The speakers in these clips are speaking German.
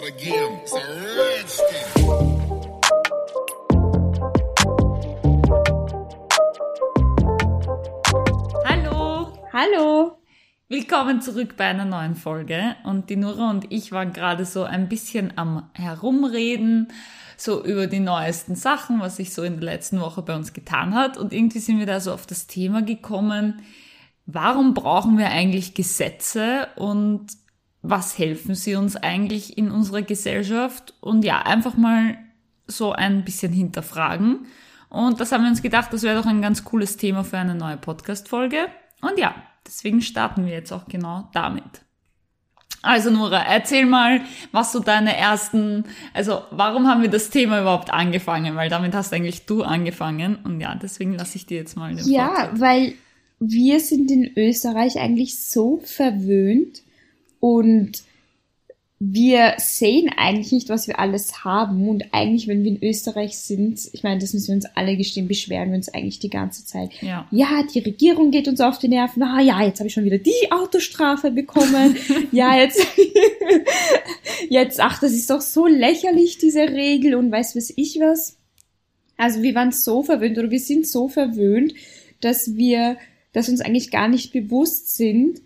start again. It's a rich Hallo! Hallo! Willkommen zurück bei einer neuen Folge. Und die Nora und ich waren gerade so ein bisschen am Herumreden, so über die neuesten Sachen, was sich so in der letzten Woche bei uns getan hat. Und irgendwie sind wir da so auf das Thema gekommen, warum brauchen wir eigentlich Gesetze und was helfen sie uns eigentlich in unserer Gesellschaft? Und ja, einfach mal so ein bisschen hinterfragen. Und das haben wir uns gedacht, das wäre doch ein ganz cooles Thema für eine neue Podcast-Folge. Und ja, deswegen starten wir jetzt auch genau damit. Also Nora, erzähl mal, was so deine ersten, also warum haben wir das Thema überhaupt angefangen? Weil damit hast eigentlich du angefangen. Und ja, deswegen lasse ich dir jetzt mal den Ja, Vortritt. weil wir sind in Österreich eigentlich so verwöhnt und wir sehen eigentlich nicht, was wir alles haben. Und eigentlich, wenn wir in Österreich sind, ich meine, das müssen wir uns alle gestehen, beschweren wir uns eigentlich die ganze Zeit. Ja. Ja, die Regierung geht uns auf die Nerven. Ah ja, jetzt habe ich schon wieder die Autostrafe bekommen. ja, jetzt, jetzt, ach, das ist doch so lächerlich, diese Regel und weiß was ich was. Also wir waren so verwöhnt oder wir sind so verwöhnt, dass wir, dass uns eigentlich gar nicht bewusst sind,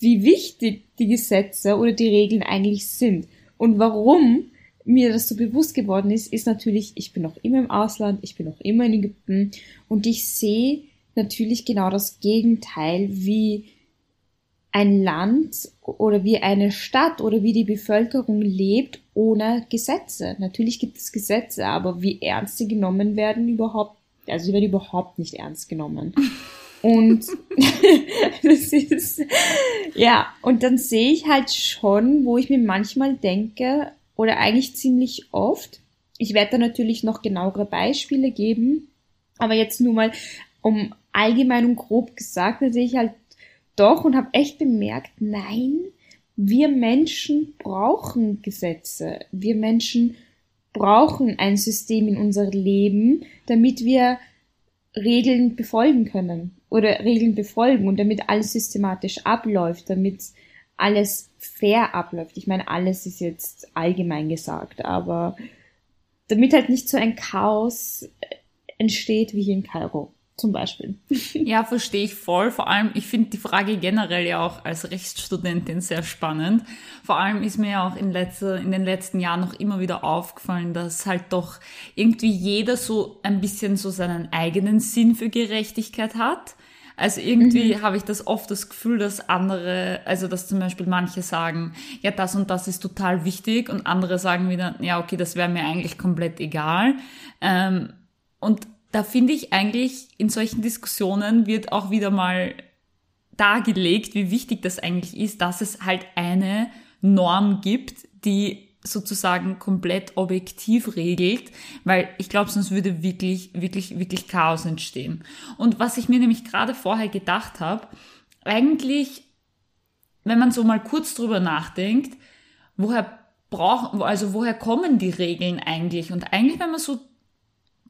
wie wichtig die Gesetze oder die Regeln eigentlich sind. Und warum mir das so bewusst geworden ist, ist natürlich, ich bin noch immer im Ausland, ich bin noch immer in Ägypten und ich sehe natürlich genau das Gegenteil, wie ein Land oder wie eine Stadt oder wie die Bevölkerung lebt ohne Gesetze. Natürlich gibt es Gesetze, aber wie ernst sie genommen werden überhaupt, also sie werden überhaupt nicht ernst genommen. Und das ist, ja, und dann sehe ich halt schon, wo ich mir manchmal denke, oder eigentlich ziemlich oft, ich werde da natürlich noch genauere Beispiele geben, aber jetzt nur mal um allgemein und grob gesagt, da sehe ich halt doch und habe echt bemerkt, nein, wir Menschen brauchen Gesetze. Wir Menschen brauchen ein System in unser Leben, damit wir Regeln befolgen können oder Regeln befolgen und damit alles systematisch abläuft, damit alles fair abläuft. Ich meine, alles ist jetzt allgemein gesagt, aber damit halt nicht so ein Chaos entsteht wie hier in Kairo zum Beispiel. Ja, verstehe ich voll. Vor allem, ich finde die Frage generell ja auch als Rechtsstudentin sehr spannend. Vor allem ist mir ja auch in, letzter, in den letzten Jahren noch immer wieder aufgefallen, dass halt doch irgendwie jeder so ein bisschen so seinen eigenen Sinn für Gerechtigkeit hat. Also irgendwie mhm. habe ich das oft das Gefühl, dass andere, also dass zum Beispiel manche sagen, ja, das und das ist total wichtig und andere sagen wieder, ja, okay, das wäre mir eigentlich komplett egal. Ähm, und da finde ich eigentlich, in solchen Diskussionen wird auch wieder mal dargelegt, wie wichtig das eigentlich ist, dass es halt eine Norm gibt, die sozusagen komplett objektiv regelt, weil ich glaube, sonst würde wirklich, wirklich, wirklich Chaos entstehen. Und was ich mir nämlich gerade vorher gedacht habe, eigentlich, wenn man so mal kurz drüber nachdenkt, woher brauchen, also woher kommen die Regeln eigentlich? Und eigentlich, wenn man so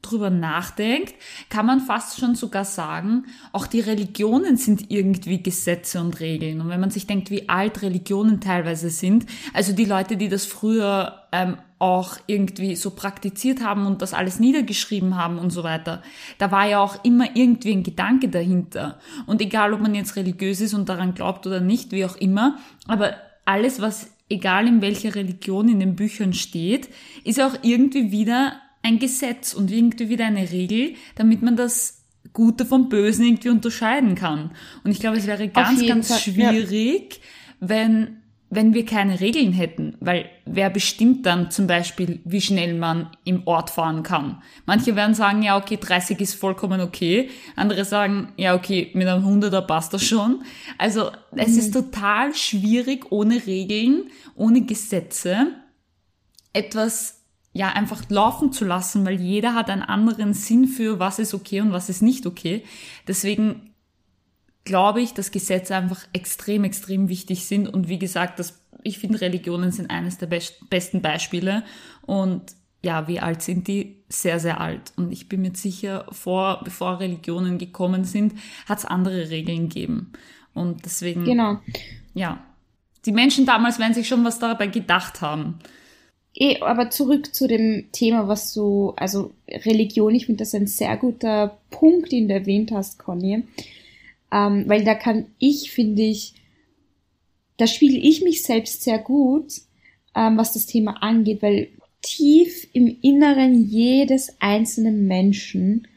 drüber nachdenkt, kann man fast schon sogar sagen, auch die Religionen sind irgendwie Gesetze und Regeln. Und wenn man sich denkt, wie alt Religionen teilweise sind, also die Leute, die das früher ähm, auch irgendwie so praktiziert haben und das alles niedergeschrieben haben und so weiter, da war ja auch immer irgendwie ein Gedanke dahinter. Und egal, ob man jetzt religiös ist und daran glaubt oder nicht, wie auch immer, aber alles, was egal in welcher Religion in den Büchern steht, ist auch irgendwie wieder ein Gesetz und irgendwie wieder eine Regel, damit man das Gute vom Bösen irgendwie unterscheiden kann. Und ich glaube, es wäre ganz, ganz Fall, schwierig, ja. wenn, wenn wir keine Regeln hätten, weil wer bestimmt dann zum Beispiel, wie schnell man im Ort fahren kann? Manche werden sagen, ja, okay, 30 ist vollkommen okay. Andere sagen, ja, okay, mit einem 100er passt das schon. Also, es mhm. ist total schwierig, ohne Regeln, ohne Gesetze etwas ja, einfach laufen zu lassen, weil jeder hat einen anderen Sinn für, was ist okay und was ist nicht okay. Deswegen glaube ich, dass Gesetze einfach extrem, extrem wichtig sind. Und wie gesagt, das, ich finde, Religionen sind eines der best, besten Beispiele. Und ja, wie alt sind die? Sehr, sehr alt. Und ich bin mir sicher, vor, bevor Religionen gekommen sind, hat es andere Regeln gegeben. Und deswegen, genau. ja, die Menschen damals werden sich schon was dabei gedacht haben. Eh, aber zurück zu dem Thema, was du, also Religion, ich finde das ein sehr guter Punkt, den du erwähnt hast, Conny. Ähm, weil da kann ich, finde ich, da spiele ich mich selbst sehr gut, ähm, was das Thema angeht, weil tief im Inneren jedes einzelnen Menschen,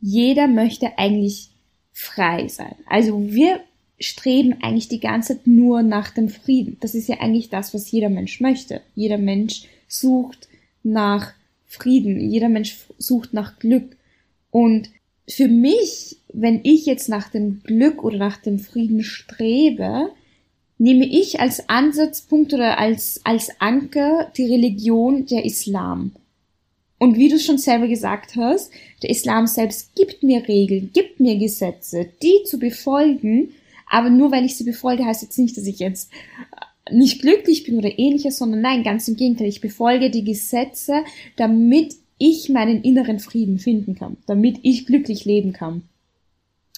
jeder möchte eigentlich frei sein. Also wir streben eigentlich die ganze Zeit nur nach dem Frieden. Das ist ja eigentlich das, was jeder Mensch möchte. Jeder Mensch sucht nach Frieden. Jeder Mensch sucht nach Glück. Und für mich, wenn ich jetzt nach dem Glück oder nach dem Frieden strebe, nehme ich als Ansatzpunkt oder als, als Anker die Religion der Islam. Und wie du schon selber gesagt hast, der Islam selbst gibt mir Regeln, gibt mir Gesetze, die zu befolgen, aber nur weil ich sie befolge, heißt jetzt nicht, dass ich jetzt nicht glücklich bin oder ähnliches, sondern nein, ganz im Gegenteil, ich befolge die Gesetze, damit ich meinen inneren Frieden finden kann, damit ich glücklich leben kann.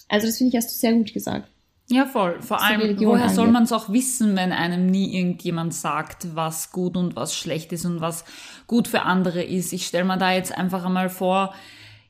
Also das finde ich, hast du sehr gut gesagt. Ja, voll. Vor allem, woher angeht. soll man es auch wissen, wenn einem nie irgendjemand sagt, was gut und was schlecht ist und was gut für andere ist? Ich stelle mir da jetzt einfach einmal vor,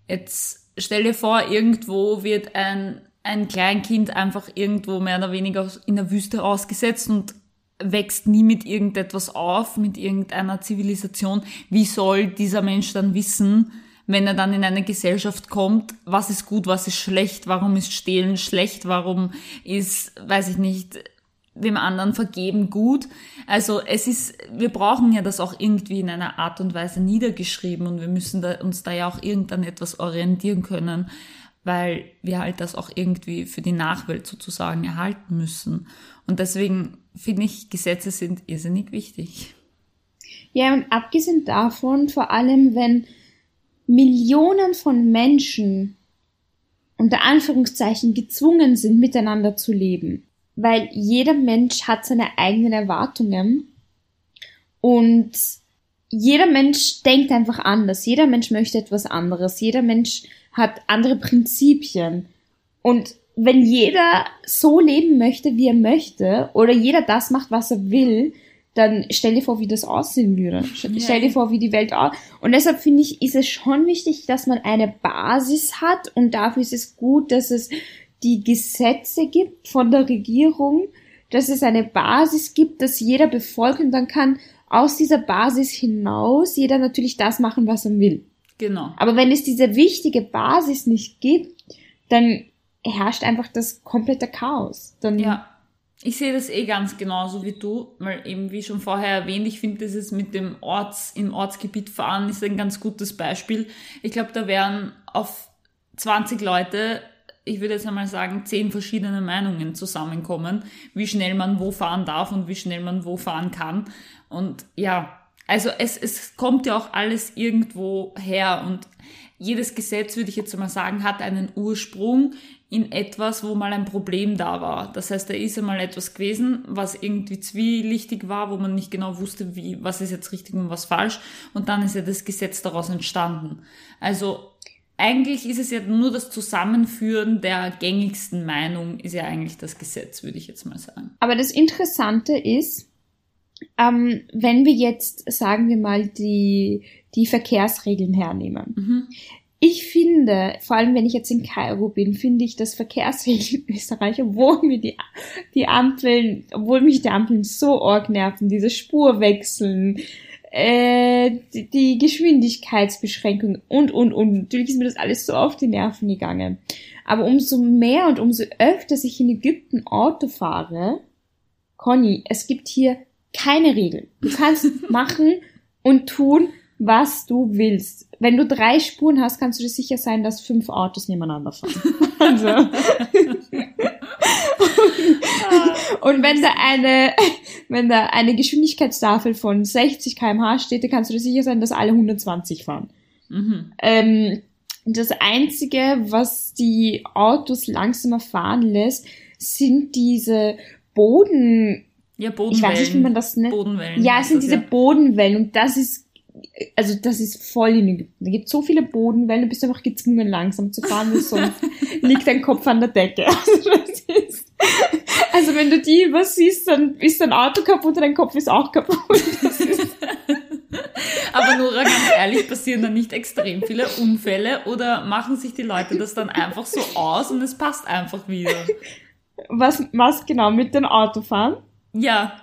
jetzt stell dir vor, irgendwo wird ein, ein Kleinkind einfach irgendwo mehr oder weniger in der Wüste ausgesetzt und wächst nie mit irgendetwas auf, mit irgendeiner Zivilisation. Wie soll dieser Mensch dann wissen, wenn er dann in eine Gesellschaft kommt, was ist gut, was ist schlecht, warum ist Stehlen schlecht, warum ist, weiß ich nicht, dem anderen vergeben gut. Also es ist, wir brauchen ja das auch irgendwie in einer Art und Weise niedergeschrieben und wir müssen da, uns da ja auch irgendwann etwas orientieren können, weil wir halt das auch irgendwie für die Nachwelt sozusagen erhalten müssen. Und deswegen finde ich, Gesetze sind irrsinnig wichtig. Ja, und abgesehen davon, vor allem wenn Millionen von Menschen unter Anführungszeichen gezwungen sind, miteinander zu leben. Weil jeder Mensch hat seine eigenen Erwartungen und jeder Mensch denkt einfach anders. Jeder Mensch möchte etwas anderes. Jeder Mensch hat andere Prinzipien. Und wenn jeder so leben möchte, wie er möchte, oder jeder das macht, was er will, dann stell dir vor, wie das aussehen würde. Stell dir vor, wie die Welt aussieht. Und deshalb finde ich, ist es schon wichtig, dass man eine Basis hat und dafür ist es gut, dass es die Gesetze gibt von der Regierung, dass es eine Basis gibt, dass jeder befolgt und dann kann aus dieser Basis hinaus jeder natürlich das machen, was er will. Genau. Aber wenn es diese wichtige Basis nicht gibt, dann herrscht einfach das komplette Chaos. Dann ja. Ich sehe das eh ganz genauso wie du, weil eben wie schon vorher erwähnt, ich finde dieses mit dem Orts, im Ortsgebiet fahren ist ein ganz gutes Beispiel. Ich glaube, da wären auf 20 Leute, ich würde jetzt einmal sagen, 10 verschiedene Meinungen zusammenkommen, wie schnell man wo fahren darf und wie schnell man wo fahren kann. Und ja, also es, es kommt ja auch alles irgendwo her und jedes Gesetz, würde ich jetzt mal sagen, hat einen Ursprung in etwas, wo mal ein Problem da war. Das heißt, da ist einmal etwas gewesen, was irgendwie zwielichtig war, wo man nicht genau wusste, wie, was ist jetzt richtig und was falsch. Und dann ist ja das Gesetz daraus entstanden. Also eigentlich ist es ja nur das Zusammenführen der gängigsten Meinung, ist ja eigentlich das Gesetz, würde ich jetzt mal sagen. Aber das Interessante ist, ähm, wenn wir jetzt, sagen wir mal, die, die Verkehrsregeln hernehmen. Mhm. Ich finde, vor allem wenn ich jetzt in Kairo bin, finde ich das Verkehrsregeln in Österreich, obwohl mir die, die Ampeln, obwohl mich die Ampeln so arg nerven, diese Spurwechseln, äh, die, die Geschwindigkeitsbeschränkung und, und, und. Natürlich ist mir das alles so auf die Nerven gegangen. Aber umso mehr und umso öfter ich in Ägypten Auto fahre, Conny, es gibt hier keine Regeln. Du kannst machen und tun, was du willst. Wenn du drei Spuren hast, kannst du dir sicher sein, dass fünf Autos nebeneinander fahren. Also. und wenn da eine, wenn da eine Geschwindigkeitstafel von 60 kmh steht, dann kannst du dir sicher sein, dass alle 120 fahren. Mhm. Ähm, das einzige, was die Autos langsamer fahren lässt, sind diese Boden, ja, Bodenwellen. Ich weiß nicht, wie man das nennt. Bodenwellen. Ja, es sind diese ja. Bodenwellen und das ist also das ist voll in. Da gibt so viele Bodenwellen, du bist einfach gezwungen langsam zu fahren, weil sonst liegt dein Kopf an der Decke. Also, ist, also wenn du die übersiehst, dann ist dein Auto kaputt und dein Kopf ist auch kaputt. Ist, Aber nur ganz ehrlich, passieren dann nicht extrem viele Unfälle oder machen sich die Leute das dann einfach so aus und es passt einfach wieder? Was, was genau mit dem Autofahren? Ja.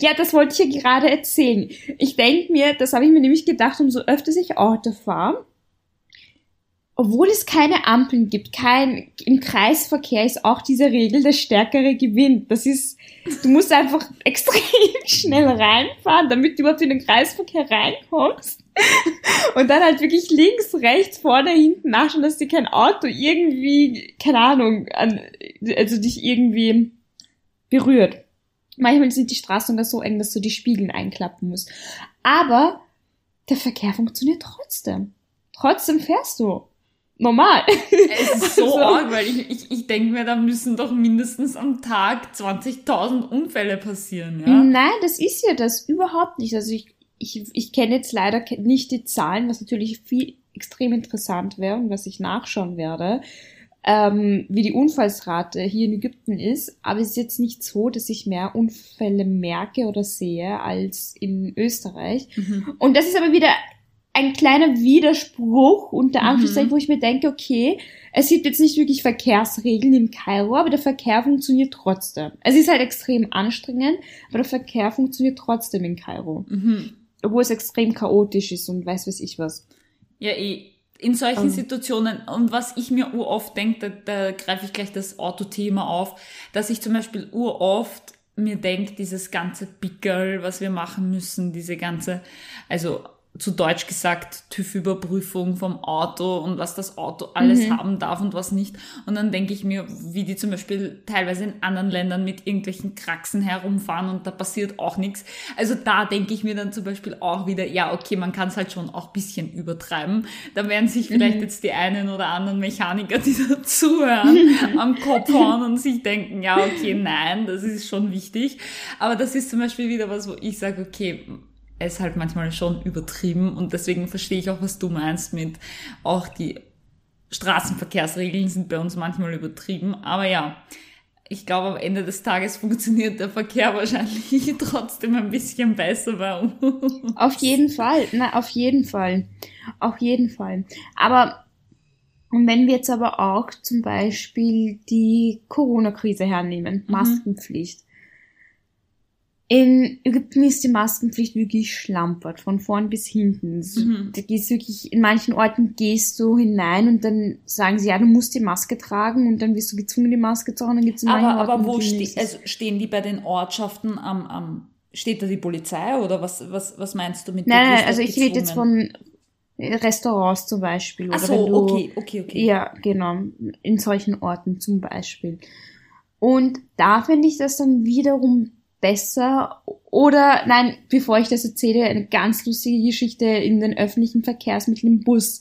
Ja, das wollte ich ja gerade erzählen. Ich denke mir, das habe ich mir nämlich gedacht, umso öfter ich Auto fahre, obwohl es keine Ampeln gibt, kein, im Kreisverkehr ist auch diese Regel, der Stärkere gewinnt. Das ist, du musst einfach extrem schnell reinfahren, damit du überhaupt in den Kreisverkehr reinkommst. Und dann halt wirklich links, rechts, vorne, hinten nachschauen, dass dir kein Auto irgendwie, keine Ahnung, an, also dich irgendwie berührt. Manchmal sind die Straßen sogar so eng, dass du die Spiegeln einklappen musst. Aber der Verkehr funktioniert trotzdem. Trotzdem fährst du normal. Es ist so, so. arg, weil ich, ich, ich denke mir, da müssen doch mindestens am Tag 20.000 Unfälle passieren, ja? Nein, das ist ja das überhaupt nicht. Also ich, ich, ich kenne jetzt leider nicht die Zahlen, was natürlich viel extrem interessant wäre und was ich nachschauen werde, ähm, wie die Unfallsrate hier in Ägypten ist. Aber es ist jetzt nicht so, dass ich mehr Unfälle merke oder sehe als in Österreich. Mhm. Und das ist aber wieder ein kleiner Widerspruch unter mhm. Anführungszeichen, mhm. wo ich mir denke, okay, es gibt jetzt nicht wirklich Verkehrsregeln in Kairo, aber der Verkehr funktioniert trotzdem. Es ist halt extrem anstrengend, aber der Verkehr funktioniert trotzdem in Kairo. Mhm. Obwohl es extrem chaotisch ist und weiß was ich was. Ja, eh. In solchen. Ähm. Situationen, und was ich mir uroft denke, da, da greife ich gleich das Autothema auf, dass ich zum Beispiel uroft mir denke, dieses ganze Pickel, was wir machen müssen, diese ganze, also zu Deutsch gesagt, TÜV-Überprüfung vom Auto und was das Auto alles mhm. haben darf und was nicht. Und dann denke ich mir, wie die zum Beispiel teilweise in anderen Ländern mit irgendwelchen Kraxen herumfahren und da passiert auch nichts. Also da denke ich mir dann zum Beispiel auch wieder, ja, okay, man kann es halt schon auch bisschen übertreiben. Da werden sich vielleicht mhm. jetzt die einen oder anderen Mechaniker, die dazuhören, am Kopf hauen und sich denken, ja, okay, nein, das ist schon wichtig. Aber das ist zum Beispiel wieder was, wo ich sage, okay, es halt manchmal schon übertrieben und deswegen verstehe ich auch, was du meinst mit auch die Straßenverkehrsregeln sind bei uns manchmal übertrieben. Aber ja, ich glaube, am Ende des Tages funktioniert der Verkehr wahrscheinlich trotzdem ein bisschen besser bei uns. Auf jeden Fall, na, auf jeden Fall. Auf jeden Fall. Aber und wenn wir jetzt aber auch zum Beispiel die Corona-Krise hernehmen, mhm. Maskenpflicht. In Ägypten ist die Maskenpflicht wirklich schlampert, von vorn bis hinten. Mhm. Da gehst wirklich, in manchen Orten gehst du hinein und dann sagen sie, ja, du musst die Maske tragen und dann wirst du gezwungen, die Maske zu tragen. Dann gibt's in aber, Orten, aber wo ste also stehen die bei den Ortschaften am, am, steht da die Polizei oder was, was, was meinst du mit Nein, nein, also ich rede jetzt von Restaurants zum Beispiel. Ach so, du, okay, okay, okay. Ja, genau, in solchen Orten zum Beispiel. Und da finde ich das dann wiederum besser. Oder nein, bevor ich das erzähle, eine ganz lustige Geschichte in den öffentlichen Verkehrsmitteln im Bus.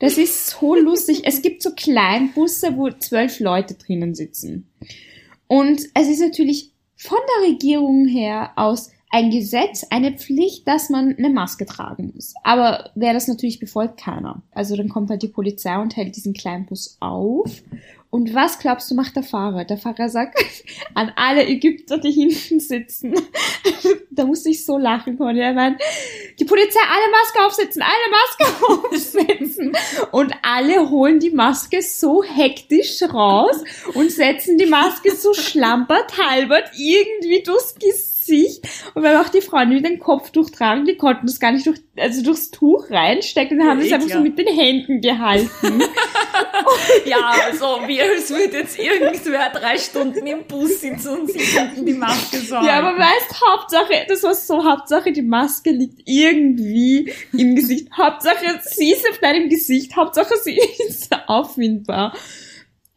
Das ist so lustig. Es gibt so Kleinbusse, wo zwölf Leute drinnen sitzen. Und es ist natürlich von der Regierung her aus ein Gesetz, eine Pflicht, dass man eine Maske tragen muss. Aber wer das natürlich befolgt, keiner. Also dann kommt halt die Polizei und hält diesen Kleinbus auf und was glaubst du, macht der Fahrer? Der Fahrer sagt an alle Ägypter, die hinten sitzen. da musste ich so lachen, Conny. Er meint, die Polizei, alle Maske aufsetzen, alle Maske aufsetzen. Und alle holen die Maske so hektisch raus und setzen die Maske so schlampert, halbert irgendwie durchs Gesicht Gesicht. Und weil auch die Frauen, die den Kopf durchtragen, die konnten das gar nicht durch, also durchs Tuch reinstecken und haben das einfach so mit den Händen gehalten. ja, also wie als würde jetzt irgendwer drei Stunden im Bus sitzen und hinten die Maske sagen. Ja, aber weißt, Hauptsache, das war so, Hauptsache die Maske liegt irgendwie im Gesicht. Hauptsache sie ist auf deinem Gesicht, Hauptsache sie ist auffindbar.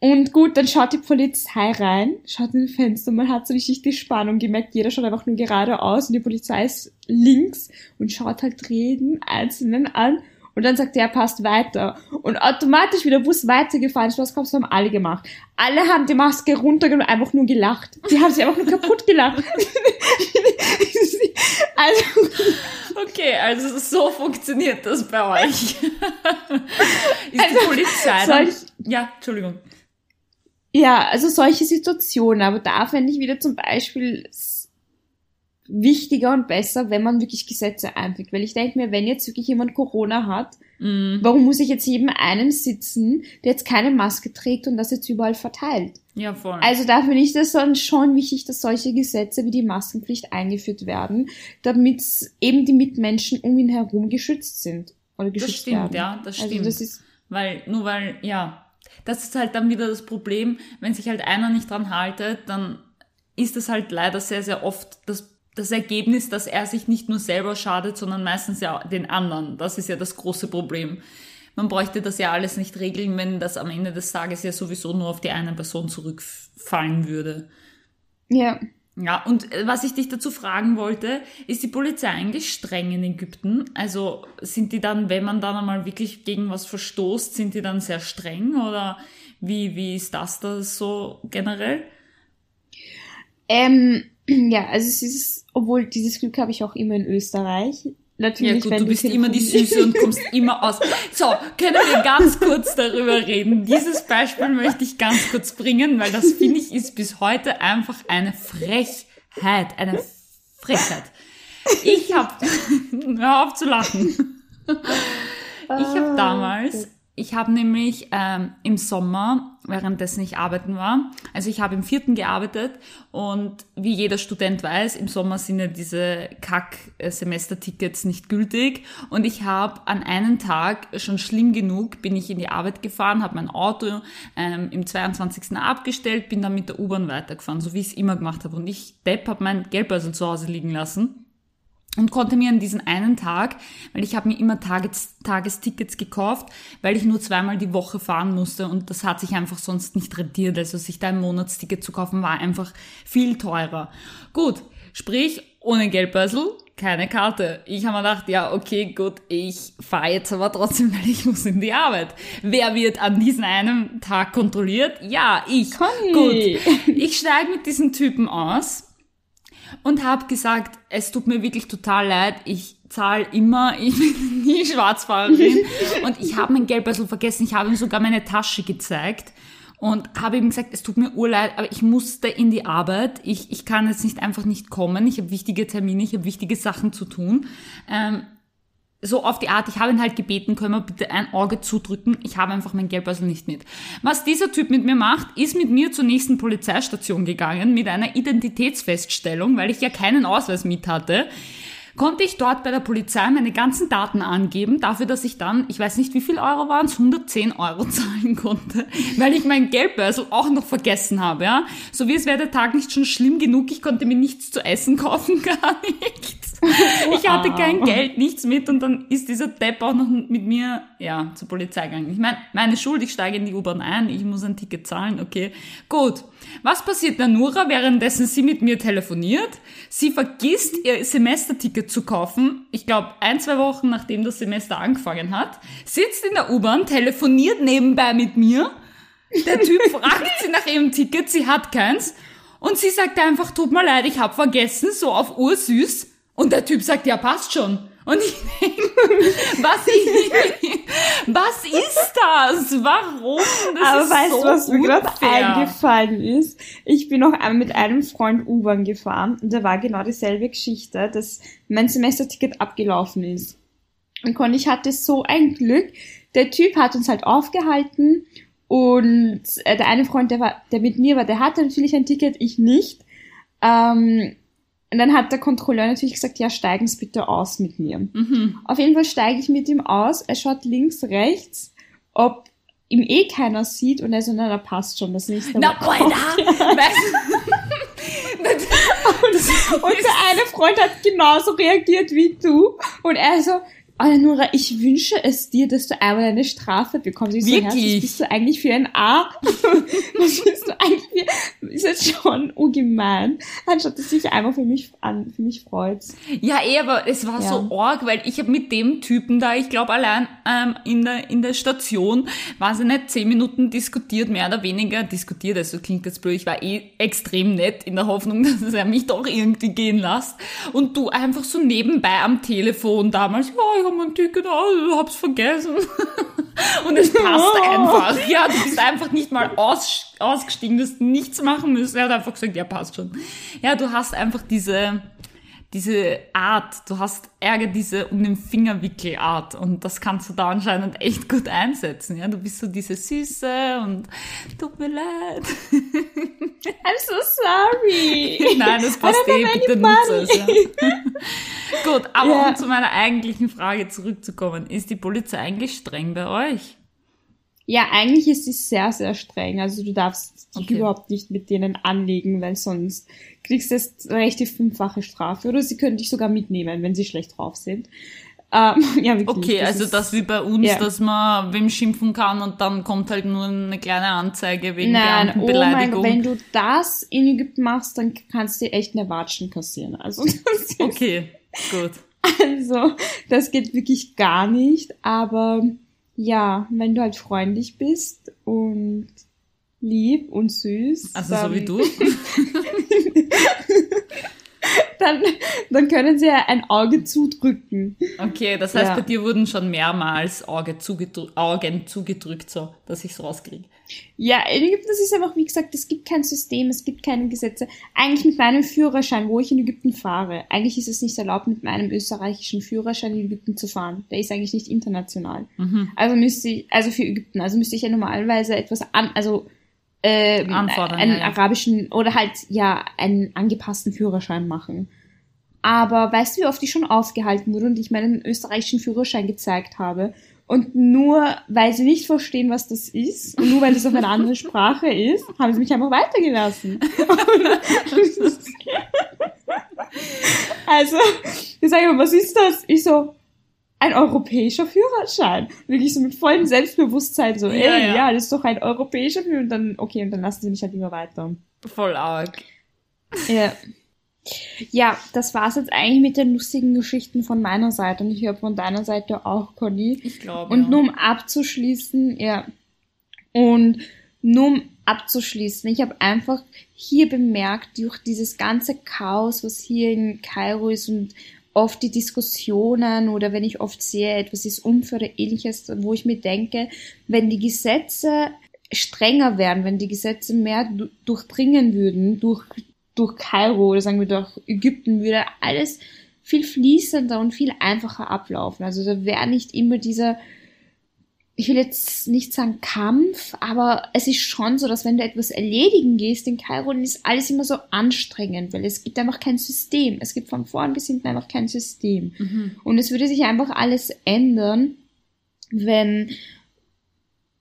Und gut, dann schaut die Polizei rein, schaut in das Fenster man hat so richtig die Spannung gemerkt. Jeder schaut einfach nur geradeaus und die Polizei ist links und schaut halt jeden Einzelnen an. Und dann sagt er, passt weiter. Und automatisch, wie der Bus weitergefahren ist, was glaubst du, haben alle gemacht. Alle haben die Maske runtergenommen und einfach nur gelacht. Die haben sich einfach nur kaputt gelacht. also. Okay, also so funktioniert das bei euch. ist die also, Polizei dann, Ja, Entschuldigung. Ja, also solche Situationen, aber da fände ich wieder zum Beispiel wichtiger und besser, wenn man wirklich Gesetze einfügt. Weil ich denke mir, wenn jetzt wirklich jemand Corona hat, Mm. warum muss ich jetzt jedem einen sitzen, der jetzt keine Maske trägt und das jetzt überall verteilt? Ja, voll. Also da finde ich das dann schon wichtig, dass solche Gesetze wie die Maskenpflicht eingeführt werden, damit eben die Mitmenschen um ihn herum geschützt sind. Oder das geschützt stimmt, werden. ja, das Also stimmt. das ist, Weil, nur weil, ja, das ist halt dann wieder das Problem, wenn sich halt einer nicht dran haltet, dann ist es halt leider sehr, sehr oft das, das Ergebnis, dass er sich nicht nur selber schadet, sondern meistens ja den anderen. Das ist ja das große Problem. Man bräuchte das ja alles nicht regeln, wenn das am Ende des Tages ja sowieso nur auf die eine Person zurückfallen würde. ja. Ja, und äh, was ich dich dazu fragen wollte, ist die Polizei eigentlich streng in Ägypten? Also sind die dann, wenn man dann einmal wirklich gegen was verstoßt, sind die dann sehr streng oder wie, wie ist das da so generell? Ähm, ja, also es ist, obwohl dieses Glück habe ich auch immer in Österreich. Natürlich, Ja gut, du bist immer die. Süße und kommst immer aus. So, können wir ganz kurz darüber reden. Dieses Beispiel möchte ich ganz kurz bringen, weil das finde ich ist bis heute einfach eine Frechheit, eine Frechheit. Ich habe, hör auf zu lachen. Ich habe Ah, damals, ich habe nämlich ähm, im Sommer, währenddessen ich arbeiten war, also ich habe im vierten gearbeitet und wie jeder Student weiß, im Sommer sind ja diese Kack-Semestertickets nicht gültig. Und ich habe an einem Tag schon schlimm genug, bin ich in die Arbeit gefahren, habe mein Auto ähm, im 22. abgestellt, bin dann mit der U-Bahn weitergefahren, so wie ich es immer gemacht habe. Und ich, Depp, habe mein Geldbörsel zu Hause liegen lassen und konnte mir an diesen einen Tag, weil ich habe mir immer Tages, Tagestickets gekauft, weil ich nur zweimal die Woche fahren musste und das hat sich einfach sonst nicht rentiert. Also sich da ein Monatsticket zu kaufen war einfach viel teurer. Gut, sprich, ohne Geldbörsel, keine Karte. Ich habe mir gedacht, ja, okay, gut, ich fahre jetzt aber trotzdem, weil ich muss in die Arbeit. Wer wird an diesem einen Tag kontrolliert? Ja, ich. Conny. Gut, ich steige mit diesem Typen aus und habe gesagt, es tut mir wirklich total leid, ich zahle immer, ich bin nie Schwarzfahrerin. Und ich habe mein Geldbeutel vergessen, ich habe ihm sogar meine Tasche gezeigt und habe ihm gesagt, es tut mir urleid, aber ich musste in die Arbeit, ich, ich kann jetzt nicht einfach nicht kommen, ich habe wichtige Termine, ich habe wichtige Sachen zu tun. Ähm, so auf die Art, ich habe ihn halt gebeten, können wir bitte ein Auge zudrücken, ich habe einfach mein Geldbörsel nicht mit. Was dieser Typ mit mir macht, ist mit mir zur nächsten Polizeistation gegangen mit einer Identitätsfeststellung, weil ich ja keinen Ausweis mit hatte. Konnte ich dort bei der Polizei meine ganzen Daten angeben, dafür, dass ich dann, ich weiß nicht wie viel Euro waren es, 110 Euro zahlen konnte, weil ich mein Geldbörsel auch noch vergessen habe, ja. So wie es wäre der Tag nicht schon schlimm genug, ich konnte mir nichts zu essen kaufen, gar nichts. Ich hatte kein Geld, nichts mit und dann ist dieser Depp auch noch mit mir, ja, zur Polizei gegangen. Ich meine, meine Schuld, ich steige in die U-Bahn ein, ich muss ein Ticket zahlen, okay. Gut. Was passiert der Nura, währenddessen sie mit mir telefoniert? Sie vergisst, ihr Semesterticket zu kaufen. Ich glaube, ein, zwei Wochen nachdem das Semester angefangen hat. Sitzt in der U-Bahn, telefoniert nebenbei mit mir. Der Typ fragt sie nach ihrem Ticket, sie hat keins. Und sie sagt einfach, tut mir leid, ich hab vergessen, so auf ursüß. Und der Typ sagt, ja, passt schon. Und ich denke, was, ich, was ist das? Warum? Das Aber weißt so du, was mir gerade eingefallen ist? Ich bin noch einmal mit einem Freund U-Bahn gefahren und da war genau dieselbe Geschichte, dass mein Semesterticket abgelaufen ist. Und Conny, ich hatte so ein Glück. Der Typ hat uns halt aufgehalten und äh, der eine Freund, der war, der mit mir war, der hatte natürlich ein Ticket, ich nicht. Ähm, und dann hat der Kontrolleur natürlich gesagt, ja, steigen Sie bitte aus mit mir. Mhm. Auf jeden Fall steige ich mit ihm aus. Er schaut links, rechts, ob ihm eh keiner sieht und er so, na, da passt schon, das nächste Na, Mal kommt." Alter! Du, Und der eine Freund hat genauso reagiert wie du. Und er so, Nora, ich wünsche es dir, dass du einmal eine Strafe bekommst. Ich so, Wirklich? Herz, was bist du eigentlich für ein A? was bist du eigentlich für, ist jetzt schon ungemein. Anstatt dass sich einmal für mich an, für mich freut. Ja, eh, aber es war Ja. so arg, weil ich habe mit dem Typen da, ich glaube allein ähm, in, der, in der Station, war sie nicht zehn Minuten diskutiert, mehr oder weniger diskutiert, also klingt jetzt blöd, ich war eh extrem nett in der Hoffnung, dass er mich doch irgendwie gehen lässt. Und du einfach so nebenbei am Telefon damals, ja, ich habe mein Ticket, oh, ich hab's vergessen. Und es passt einfach. Ja, du bist einfach nicht mal aus, ausgestiegen, du hast nichts machen müssen. Er hat einfach gesagt, ja, passt schon. Ja, du hast einfach diese, diese Art, du hast Ärger diese um den Fingerwickel-Art und das kannst du da anscheinend echt gut einsetzen. Ja, du bist so diese Süße und tut mir leid. I'm so sorry. Nein, das passt eh, bitte nutze es. Ja. gut, aber ja. um zu meiner eigentlichen Frage zurückzukommen, ist die Polizei eigentlich streng bei euch? Ja, eigentlich ist sie sehr, sehr streng. Also du darfst dich okay. überhaupt nicht mit denen anlegen, weil sonst kriegst du jetzt recht die fünffache Strafe. Oder sie können dich sogar mitnehmen, wenn sie schlecht drauf sind. Ähm, ja, wirklich, okay, das also das wie bei uns, ja. dass man wem schimpfen kann und dann kommt halt nur eine kleine Anzeige wegen Nein, der oh mein Gott, wenn du das in Ägypten machst, dann kannst du echt eine Watschen kassieren. Also okay, gut. Also das geht wirklich gar nicht, aber ja, wenn du halt freundlich bist und lieb und süß. Also so wie du. dann, dann können sie ja ein Auge zudrücken. Okay, das heißt, ja. bei dir wurden schon mehrmals Auge zugedrückt, Augen zugedrückt, so, dass ich es rauskriege. Ja, in Ägypten ist es einfach, wie gesagt, es gibt kein System, es gibt keine Gesetze. Eigentlich mit meinem Führerschein, wo ich in Ägypten fahre, eigentlich ist es nicht erlaubt, mit meinem österreichischen Führerschein in Ägypten zu fahren. Der ist eigentlich nicht international. Mhm. Also müsste ich, also für Ägypten, also müsste ich ja normalerweise etwas an, also äh, Anfordern, einen ja, arabischen oder halt ja einen angepassten Führerschein machen. Aber weißt du, wie oft ich schon aufgehalten wurde und ich meinen österreichischen Führerschein gezeigt habe? Und nur weil sie nicht verstehen, was das ist, und nur weil es auf eine andere Sprache ist, haben sie mich einfach weitergelassen. also, ich sage immer, was ist das? Ich so, ein europäischer Führerschein. Wirklich so mit vollem Selbstbewusstsein, so, ey, ja, ja. ja das ist doch ein europäischer Führerschein. Und dann, okay, und dann lassen sie mich halt immer weiter. Voll arg. Ja. Ja, das war's jetzt eigentlich mit den lustigen Geschichten von meiner Seite. Und ich höre von deiner Seite auch, Conny. Ich glaube. Und nur um abzuschließen, ja. Und nur um abzuschließen, ich habe einfach hier bemerkt, durch dieses ganze Chaos, was hier in Kairo ist und oft die Diskussionen oder wenn ich oft sehe, etwas ist unfair oder ähnliches, wo ich mir denke, wenn die Gesetze strenger wären, wenn die Gesetze mehr durchdringen würden durch, durch Kairo oder sagen wir durch Ägypten, würde alles viel fließender und viel einfacher ablaufen. Also da wäre nicht immer dieser ich will jetzt nicht sagen Kampf, aber es ist schon so, dass wenn du etwas erledigen gehst in Kairo, dann ist alles immer so anstrengend, weil es gibt einfach kein System. Es gibt von vorn bis hinten einfach kein System. Mhm. Und es würde sich einfach alles ändern, wenn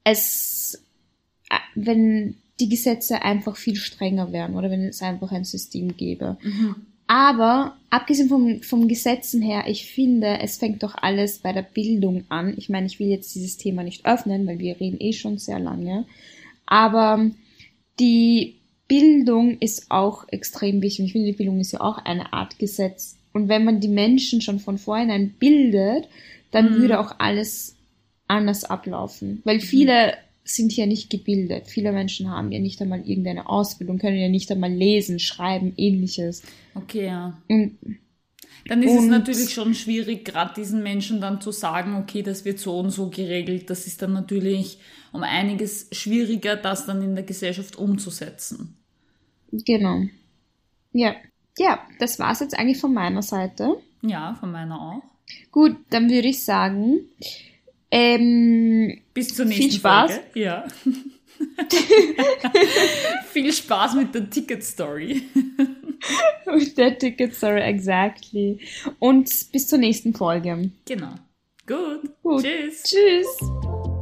es, äh, wenn die Gesetze einfach viel strenger wären oder wenn es einfach ein System gäbe. Mhm. Aber abgesehen vom, vom Gesetzen her, ich finde, es fängt doch alles bei der Bildung an. Ich meine, ich will jetzt dieses Thema nicht öffnen, weil wir reden eh schon sehr lange. Aber die Bildung ist auch extrem wichtig. Ich finde, die Bildung ist ja auch eine Art Gesetz. Und wenn man die Menschen schon von vornherein bildet, dann mhm. würde auch alles anders ablaufen. Weil viele sind ja nicht gebildet. Viele Menschen haben ja nicht einmal irgendeine Ausbildung, können ja nicht einmal lesen, schreiben, ähnliches. Okay, ja. Und, dann ist es natürlich schon schwierig, gerade diesen Menschen dann zu sagen, okay, das wird so und so geregelt. Das ist dann natürlich um einiges schwieriger, das dann in der Gesellschaft umzusetzen. Genau. Ja. Ja, das war's jetzt eigentlich von meiner Seite. Ja, von meiner auch. Gut, dann würde ich sagen, ähm, Bis zur nächsten viel Spaß. Folge. Ja. viel Spaß mit der Ticket Story. mit der Ticket Story, exactly. Und bis zur nächsten Folge. Genau. Gut. Gut. Tschüss. Tschüss.